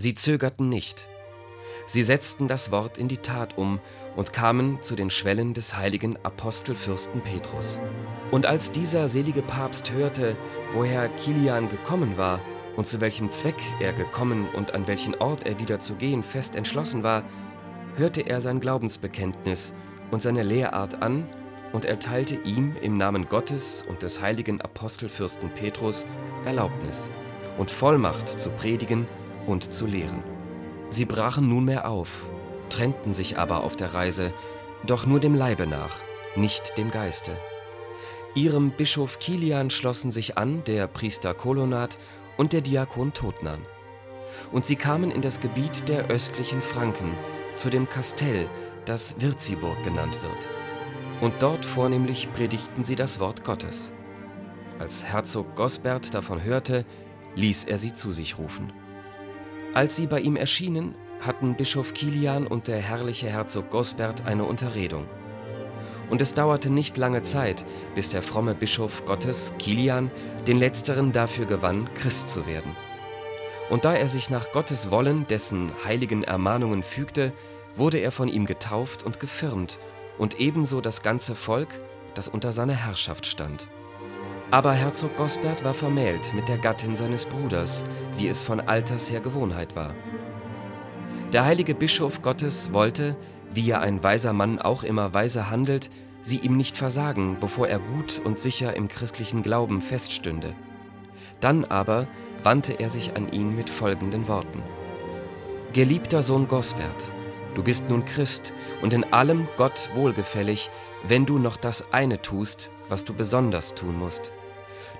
Sie zögerten nicht. Sie setzten das Wort in die Tat um und kamen zu den Schwellen des heiligen Apostelfürsten Petrus. Und als dieser selige Papst hörte, woher Kilian gekommen war und zu welchem Zweck er gekommen und an welchen Ort er wieder zu gehen fest entschlossen war, hörte er sein Glaubensbekenntnis und seine Lehrart an und erteilte ihm im Namen Gottes und des heiligen Apostelfürsten Petrus Erlaubnis und Vollmacht zu predigen und zu lehren. Sie brachen nunmehr auf, trennten sich aber auf der Reise, doch nur dem Leibe nach, nicht dem Geiste. Ihrem Bischof Kilian schlossen sich an der Priester Kolonat und der Diakon Totnan. Und sie kamen in das Gebiet der östlichen Franken, zu dem Kastell, das Wirziburg genannt wird. Und dort vornehmlich predigten sie das Wort Gottes. Als Herzog Gosbert davon hörte, ließ er sie zu sich rufen. Als sie bei ihm erschienen, hatten Bischof Kilian und der herrliche Herzog Gosbert eine Unterredung. Und es dauerte nicht lange Zeit, bis der fromme Bischof Gottes, Kilian, den letzteren dafür gewann, Christ zu werden. Und da er sich nach Gottes Wollen dessen heiligen Ermahnungen fügte, wurde er von ihm getauft und gefirmt, und ebenso das ganze Volk, das unter seiner Herrschaft stand. Aber Herzog Gosbert war vermählt mit der Gattin seines Bruders, wie es von alters her Gewohnheit war. Der heilige Bischof Gottes wollte, wie ja ein weiser Mann auch immer weise handelt, sie ihm nicht versagen, bevor er gut und sicher im christlichen Glauben feststünde. Dann aber wandte er sich an ihn mit folgenden Worten. Geliebter Sohn Gosbert, du bist nun Christ und in allem Gott wohlgefällig, wenn du noch das eine tust, was du besonders tun musst.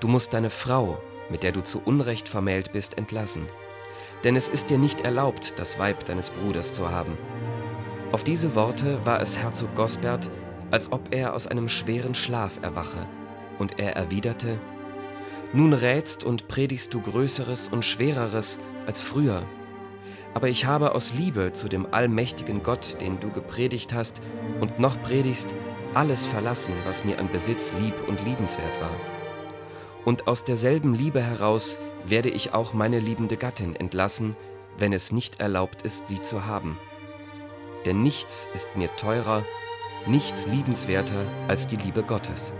Du musst deine Frau, mit der du zu Unrecht vermählt bist, entlassen denn es ist dir nicht erlaubt, das Weib deines Bruders zu haben. Auf diese Worte war es Herzog Gosbert, als ob er aus einem schweren Schlaf erwache, und er erwiderte, Nun rätst und predigst du Größeres und Schwereres als früher, aber ich habe aus Liebe zu dem allmächtigen Gott, den du gepredigt hast und noch predigst, alles verlassen, was mir an Besitz lieb und liebenswert war. Und aus derselben Liebe heraus werde ich auch meine liebende Gattin entlassen, wenn es nicht erlaubt ist, sie zu haben. Denn nichts ist mir teurer, nichts liebenswerter als die Liebe Gottes.